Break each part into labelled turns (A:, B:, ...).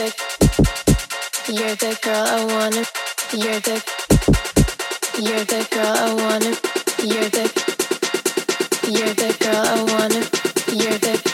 A: the You're the girl I wanna. You're the You're the girl I wanna. You're the You're the girl I wanna.
B: You're the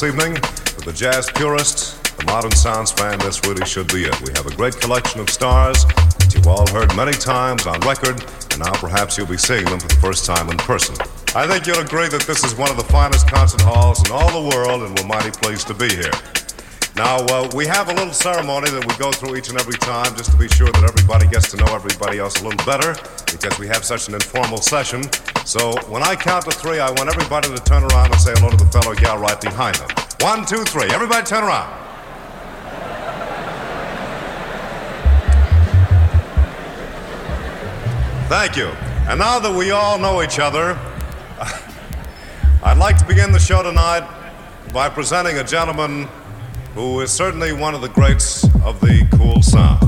B: this evening. For the jazz purist, the modern sounds fan, this really should be it. We have a great collection of stars that you've all heard many times on record, and now perhaps you'll be seeing them for the first time in person. I think you'll agree that this is one of the finest concert halls in all the world, and we're mighty pleased to be here. Now, uh, we have a little ceremony that we go through each and every time just to be sure that everybody gets to know everybody else a little better because we have such an informal session. So when I count to three, I want everybody to turn around and say hello to the fellow gal right behind them. One, two, three. Everybody turn around. Thank you. And now that we all know each other, I'd like to begin the show tonight by presenting a gentleman who is certainly one of the greats of the cool sound.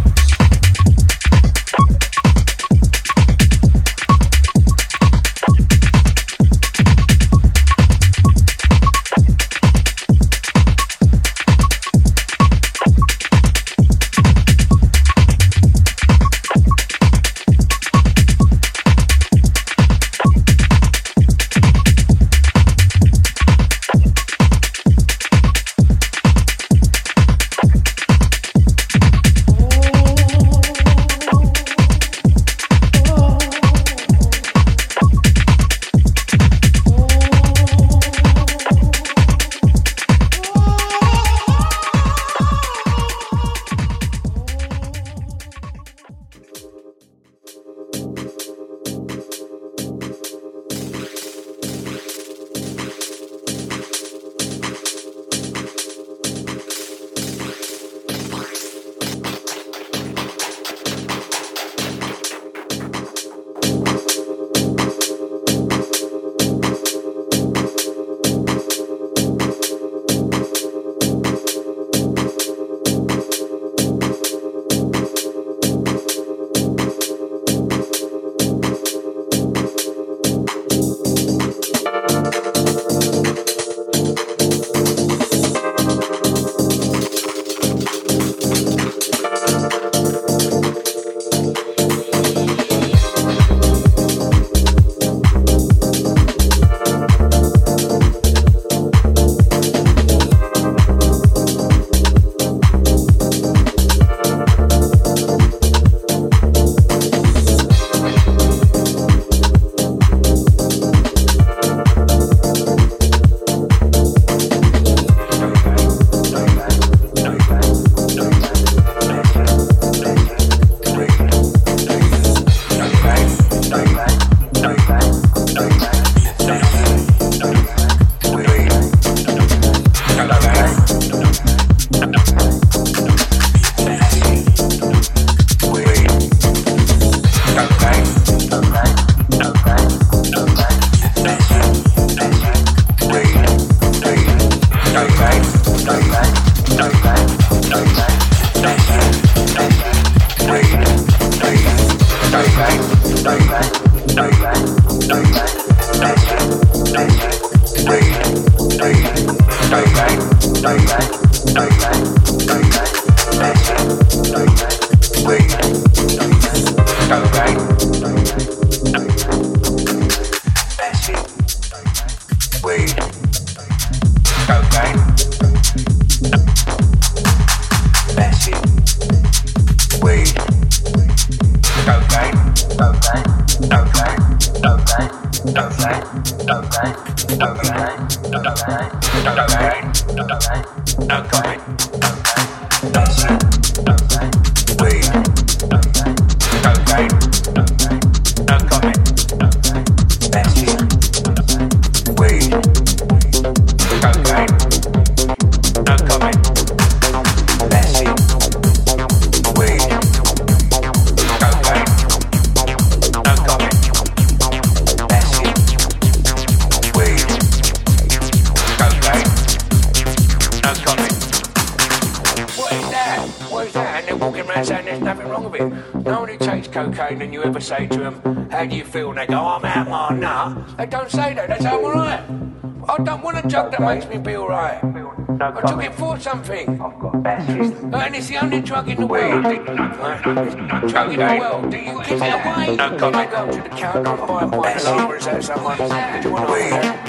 C: Feel and they go, oh, I'm out my nut. They don't say that. That's how I'm alright. I don't want a drug that makes me be alright. I took it for something. I've got And it's the only drug in the world. Drug in the world. Do you give it away? Comment. Go to the counter and buy alone. Or is that someone? Do you want to weed?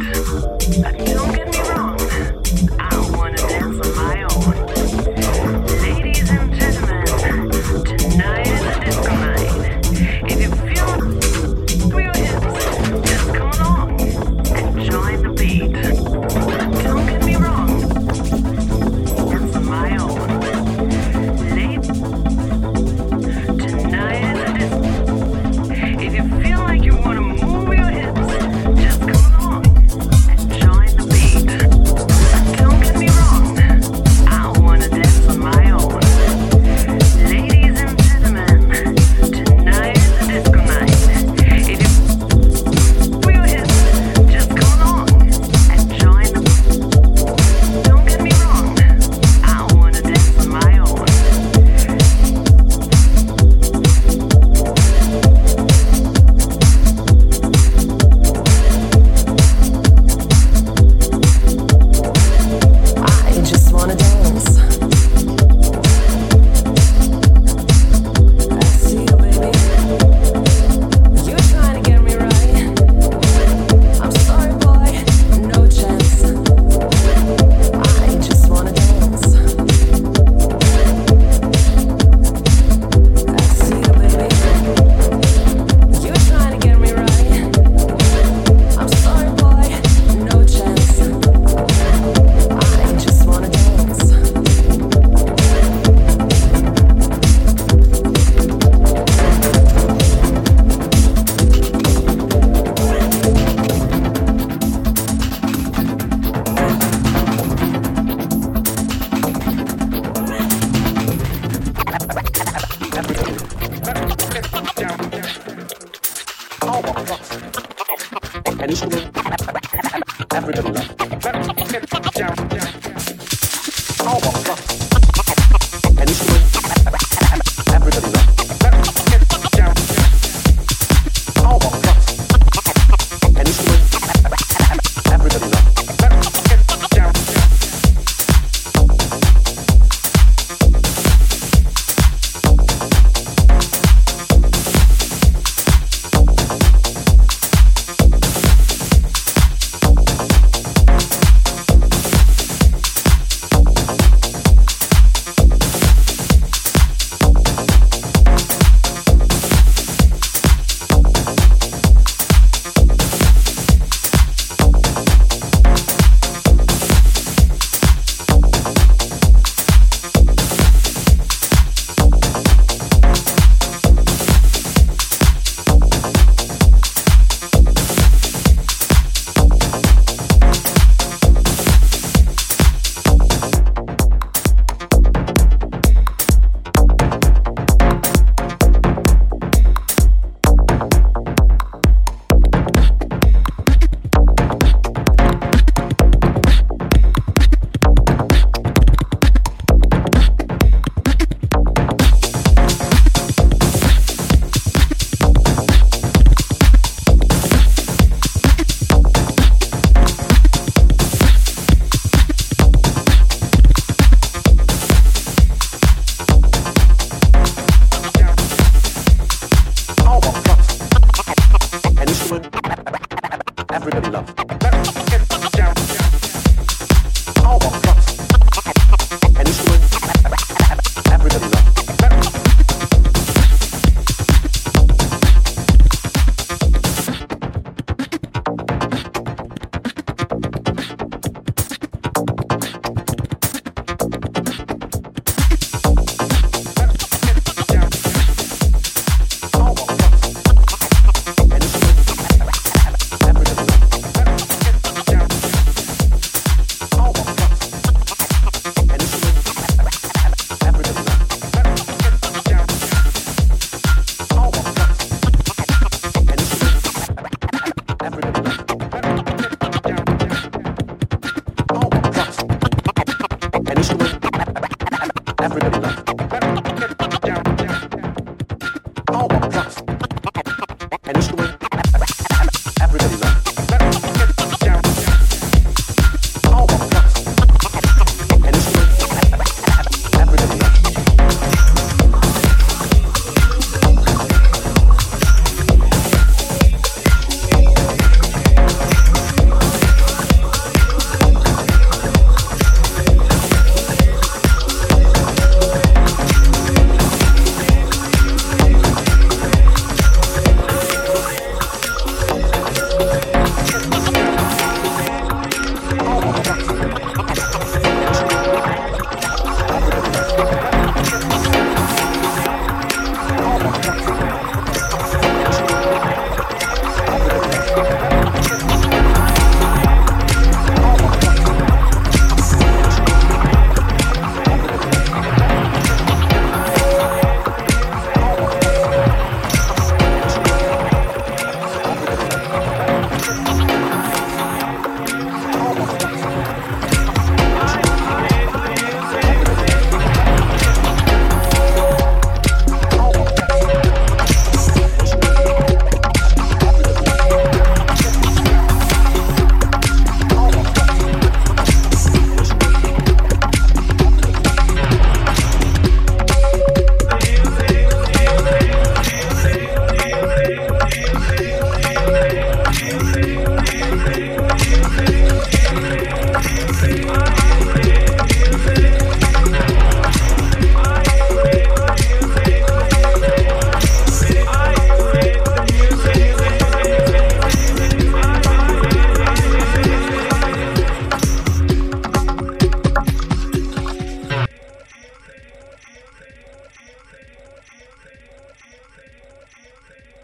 C: I don't